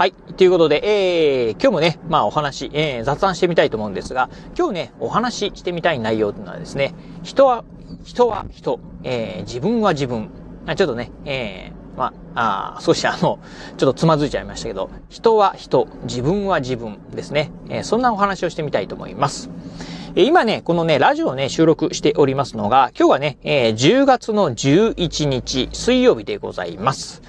はい。ということで、えー、今日もね、まあお話、えー、雑談してみたいと思うんですが、今日ね、お話ししてみたい内容というのはですね、人は、人は人、えー、自分は自分。あちょっとね、えー、まあ、あ少しあの、ちょっとつまずいちゃいましたけど、人は人、自分は自分ですね。えー、そんなお話をしてみたいと思います。えー、今ね、このね、ラジオをね、収録しておりますのが、今日はね、えー、10月の11日、水曜日でございます。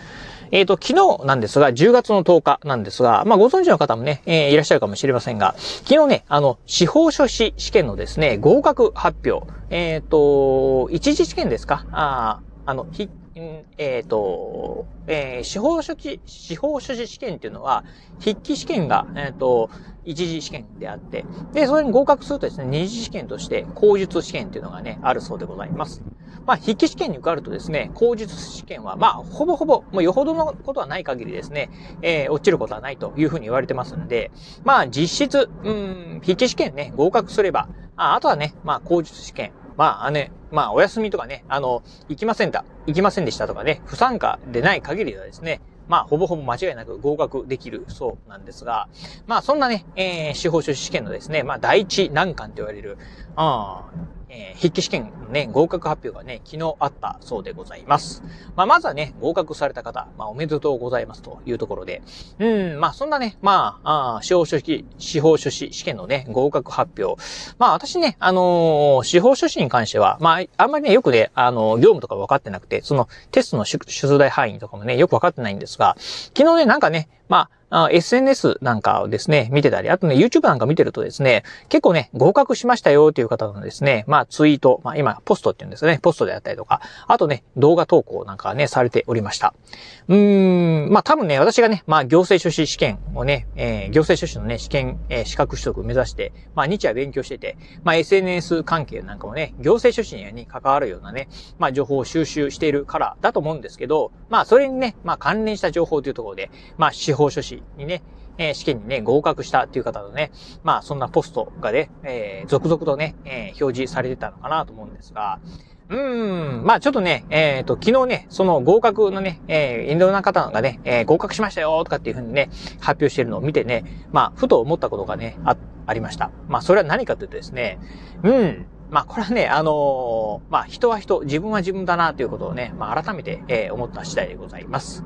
えっ、ー、と、昨日なんですが、10月の10日なんですが、まあ、ご存知の方もね、えー、いらっしゃるかもしれませんが、昨日ね、あの、司法書士試験のですね、合格発表、えっ、ー、と、一次試験ですか？ああの、ひ、えっ、と、えー、司法書士、司法書士試験っていうのは、筆記試験が、えっ、と、一次試験であって、で、それに合格するとですね、二次試験として、口述試験っていうのがね、あるそうでございます。まあ、筆記試験に受かるとですね、口述試験は、まあ、ほぼほぼ、もうよほどのことはない限りですね、えー、落ちることはないというふうに言われてますんで、まあ、実質、うん、筆記試験ね、合格すれば、ああとはね、まあ、口述試験、まあね、まあお休みとかね、あの、行きませんだ、行きませんでしたとかね、不参加でない限りはですね、まあ、ほぼほぼ間違いなく合格できるそうなんですが、まあ、そんなね、えー、司法書士試験のですね、まあ、第一難関と言われる、あえー、筆記試験のね、合格発表がね、昨日あったそうでございます。まあ、まずはね、合格された方、まあ、おめでとうございますというところで、うん、まあ、そんなね、まあ、あ司法書士、司法書士試験のね、合格発表。まあ、私ね、あのー、司法書士に関しては、まあ、あんまりね、よくね、あのー、業務とか分かってなくて、そのテストの出題範囲とかもね、よく分かってないんですが、昨日ね、なんかね、まあ、SNS なんかをですね、見てたり、あとね、YouTube なんか見てるとですね、結構ね、合格しましたよという方のですね、まあツイート、まあ今、ポストって言うんですね、ポストであったりとか、あとね、動画投稿なんかね、されておりました。うーん、まあ多分ね、私がね、まあ行政書士試験をね、えー、行政書士のね、試験、えー、資格取得を目指して、まあ日夜勉強してて、まあ SNS 関係なんかもね、行政書士に関わるようなね、まあ情報を収集しているからだと思うんですけど、まあそれにね、まあ関連した情報というところで、まあ司法書士にね、えー、試験にね、合格したっていう方のね、まあそんなポストがね、えー、続々とね、えー、表示されてたのかなと思うんですが、うーん、まあちょっとね、えっ、ー、と、昨日ね、その合格のね、えー、インドの方がね、えー、合格しましたよとかっていうふうにね、発表してるのを見てね、まあ、ふと思ったことがね、あ、ありました。まあ、それは何かというとですね、うん、まあ、これはね、あのー、まあ、人は人、自分は自分だなということをね、まあ、改めて、えー、思った次第でございます。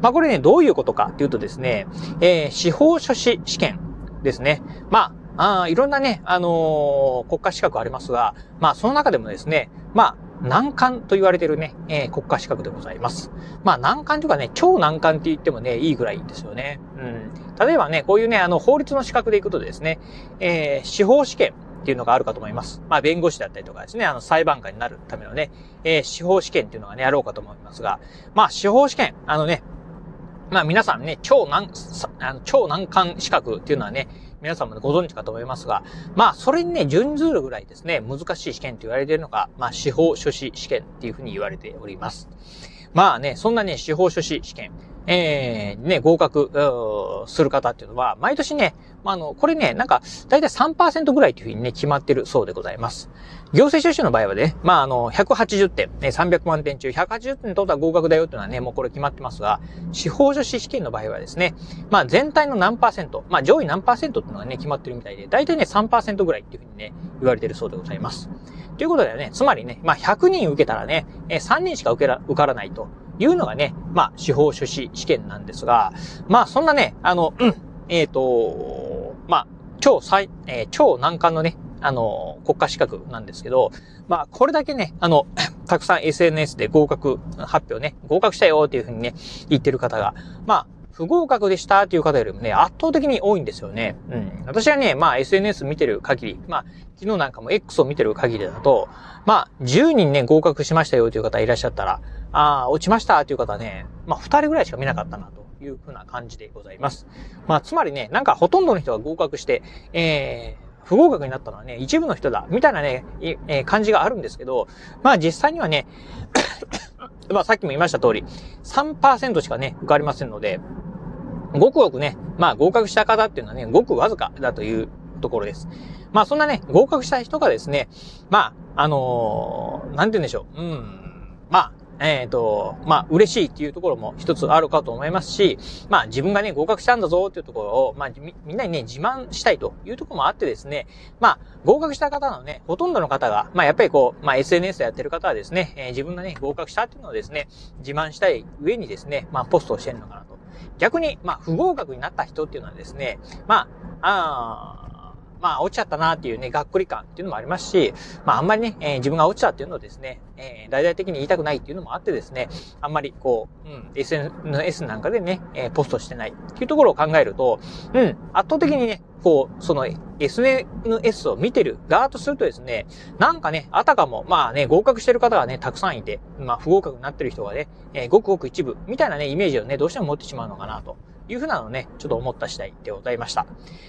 まあ、これね、どういうことかっていうとですね、えー、司法書士試験ですね。まあ、あいろんなね、あのー、国家資格ありますが、まあ、その中でもですね、まあ、難関と言われてるね、えー、国家資格でございます。まあ難関というかね、超難関って言ってもね、いいぐらいですよね。うん。例えばね、こういうね、あの、法律の資格でいくとですね、えー、司法試験、っていうのがあるかと思います。まあ、弁護士だったりとかですね、あの、裁判官になるためのね、えー、司法試験っていうのがね、やろうかと思いますが、まあ、司法試験、あのね、まあ皆さんね、超難、あの超難関資格っていうのはね、皆さんもご存知かと思いますが、まあそれにね、準ずるぐらいですね、難しい試験と言われているのが、まあ司法書士試験っていうふうに言われております。まあね、そんなね、司法書士試験、えー、ね、合格、する方っていうのは、毎年ね、まあ、あの、これね、なんか、だいたい3%ぐらいというふうにね、決まってるそうでございます。行政書士の場合はね、まあ、あの、180点、ね、300万点中、180点取ったら合格だよっていうのはね、もうこれ決まってますが、司法書士試験の場合はですね、まあ、全体の何パーセント、まあ、上位何パーセントっていうのがね、決まってるみたいで、だいたいね、3%ぐらいっていうふうにね、言われてるそうでございます。ということでね、つまりね、まあ、100人受けたらね、3人しか受けら、受からないと。いうのがね、まあ、司法書士試験なんですが、まあ、そんなね、あの、うん、えっ、ー、と、まあ、超最、えー、超難関のね、あの、国家資格なんですけど、まあ、これだけね、あの、たくさん SNS で合格発表ね、合格したよっていうふうにね、言ってる方が、まあ、不合格でしたっていう方よりもね、圧倒的に多いんですよね。うん。私はね、まあ SNS 見てる限り、まあ昨日なんかも X を見てる限りだと、まあ10人ね、合格しましたよという方いらっしゃったら、ああ、落ちましたという方ね、まあ2人ぐらいしか見なかったなと。いうふうな感じでございます。まあ、つまりね、なんかほとんどの人が合格して、えー、不合格になったのはね、一部の人だ、みたいなね、えー、感じがあるんですけど、まあ実際にはね、まあさっきも言いました通り、3%しかね、受かりませんので、ごくごくね、まあ合格した方っていうのはね、ごくわずかだというところです。まあそんなね、合格した人がですね、まあ、あのー、なんて言うんでしょう。うん。まあ、えっ、ー、と、まあ、嬉しいっていうところも一つあるかと思いますし、まあ、自分がね、合格したんだぞっていうところを、まあ、み、みんなにね、自慢したいというところもあってですね、まあ、合格した方のね、ほとんどの方が、まあ、やっぱりこう、まあ、SNS やってる方はですね、えー、自分がね、合格したっていうのをですね、自慢したい上にですね、まあ、ポストをしてるのかなと。逆に、まあ、不合格になった人っていうのはですね、まあ、あまあ、落ちちゃったなっていうね、がっくり感っていうのもありますし、まあ、あんまりね、えー、自分が落ちたっていうのをですね、えー、大々的に言いたくないっていうのもあってですね、あんまりこう、うん、SNS なんかでね、えー、ポストしてないっていうところを考えると、うん、圧倒的にね、こう、その SNS を見てる側とするとですね、なんかね、あたかも、まあね、合格してる方がね、たくさんいて、まあ不合格になってる人がね、えー、ごくごく一部、みたいなね、イメージをね、どうしても持ってしまうのかなと。いうふうなのをね、ちょっと思った次第でございました。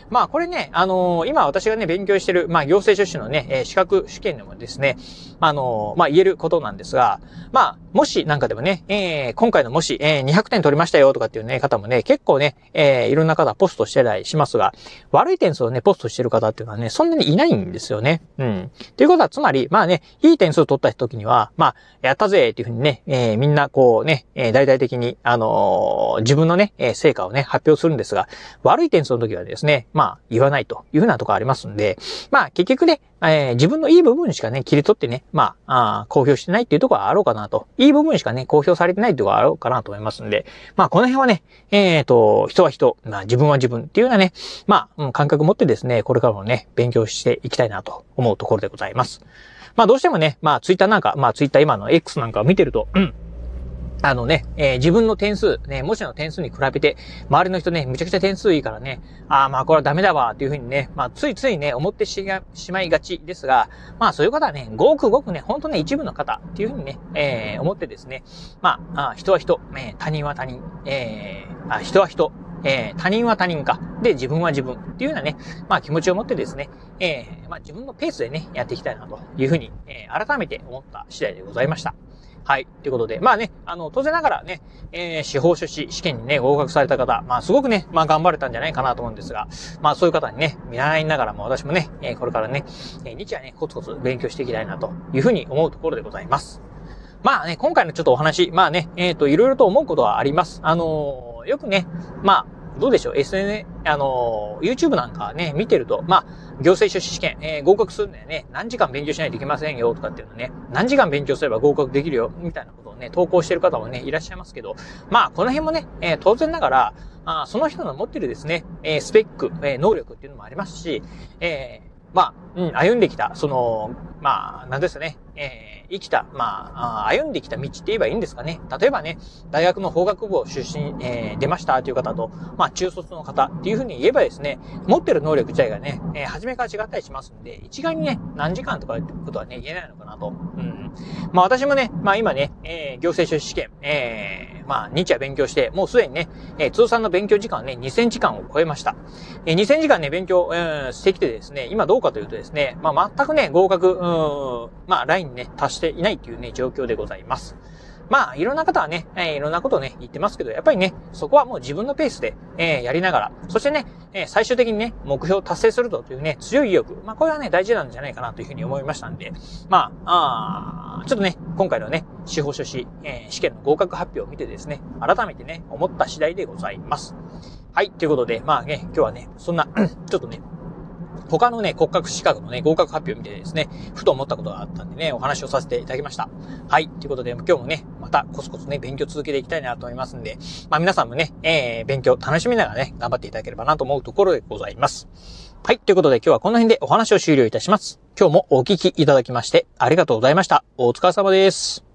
まあこれね、あのー、今私がね、勉強してる、まあ行政書士のね、え、資格試験でもですね、あのー、まあ言えることなんですが、まあ、もしなんかでもね、えー、今回のもし、えー、200点取りましたよとかっていうね、方もね、結構ね、えー、いろんな方ポストしてたりしますが、悪い点数をね、ポストしてる方っていうのはね、そんなにいないんですよね。うん。ということは、つまり、まあね、いい点数を取った時には、まあ、やったぜっていうふうにね、えー、みんなこうね、えー、大々的に、あの、自分のね、えー、成果をね、発表するんですが、悪い点数の時はですね、まあ、言わないというふうなところありますんで、まあ、結局ね、えー、自分のいい部分しかね、切り取ってね、まあ、あ公表してないっていうところはあろうかなと。いい部分しかね、公表されてないっていうところはあろうかなと思いますんで、まあ、この辺はね、えっ、ー、と、人は人、まあ、自分は自分っていうようなね、まあ、うん、感覚持ってですね、これからもね、勉強していきたいなと思うところでございます。まあ、どうしてもね、まあ、ツイッターなんか、まあ、ツイッター今の X なんかを見てると、うん、あのね、えー、自分の点数、ね、模試の点数に比べて、周りの人ね、むちゃくちゃ点数いいからね、ああ、まあこれはダメだわ、っていうふうにね、まあついついね、思ってしまいがちですが、まあそういう方はね、ごくごくね、ほんとね、一部の方っていうふうにね、えー、思ってですね、まあ、あ人は人、えー、他人は他人、えー、あ人は人、えー、他人は他人か。で、自分は自分っていうようなね、まあ気持ちを持ってですね、えー、まあ自分のペースでね、やっていきたいなというふうに、えー、改めて思った次第でございました。はい。ということで、まあね、あの、当然ながらね、えー、司法書士試験にね、合格された方、まあすごくね、まあ頑張れたんじゃないかなと思うんですが、まあそういう方にね、見習いながらも私もね、えー、これからね、えー、日夜ね、コツコツ勉強していきたいなというふうに思うところでございます。まあね、今回のちょっとお話、まあね、えっ、ー、と、いろいろと思うことはあります。あのー、よくね、まあ、どうでしょう ?SN、あの、YouTube なんかね、見てると、まあ、行政書士試験、えー、合格するんだよね、何時間勉強しないといけませんよ、とかっていうのね、何時間勉強すれば合格できるよ、みたいなことをね、投稿してる方もね、いらっしゃいますけど、まあ、この辺もね、えー、当然ながら、あその人の持ってるですね、えー、スペック、え、能力っていうのもありますし、え、まあ、うん、歩んできた、その、まあ、なんですよね、え、生きた、まあ、歩んできた道って言えばいいんですかね。例えばね、大学の法学部を出身、えー、出ましたという方と、まあ、中卒の方っていうふうに言えばですね、持ってる能力自体がね、えー、初めから違ったりしますんで、一概にね、何時間とかいうことはね、言えないのかなと。うん。まあ、私もね、まあ今ね、えー、行政書士試験、えー、まあ、日夜勉強して、もうすでにね、えー、通算の勉強時間はね、2000時間を超えました。えー、2000時間ね、勉強、えー、してきてですね、今どうかというとですね、まあ、全くね、合格、うん、まあ、ラインね、達していないというね、状況でございます。まあ、いろんな方はね、えー、いろんなことをね、言ってますけど、やっぱりね、そこはもう自分のペースで、えー、やりながら、そしてね、えー、最終的にね、目標を達成するというね、強い意欲。まあ、これはね、大事なんじゃないかなというふうに思いましたんで、まあ、あちょっとね、今回のね、司法書士、えー、試験の合格発表を見てですね、改めてね、思った次第でございます。はい、ということで、まあね、今日はね、そんな、ちょっとね、他のね、国家資格のね、合格発表を見てですね、ふと思ったことがあったんでね、お話をさせていただきました。はい。ということで、今日もね、またコツコツね、勉強続けていきたいなと思いますんで、まあ皆さんもね、えー、勉強楽しみながらね、頑張っていただければなと思うところでございます。はい。ということで今日はこの辺でお話を終了いたします。今日もお聞きいただきましてありがとうございました。お疲れ様です。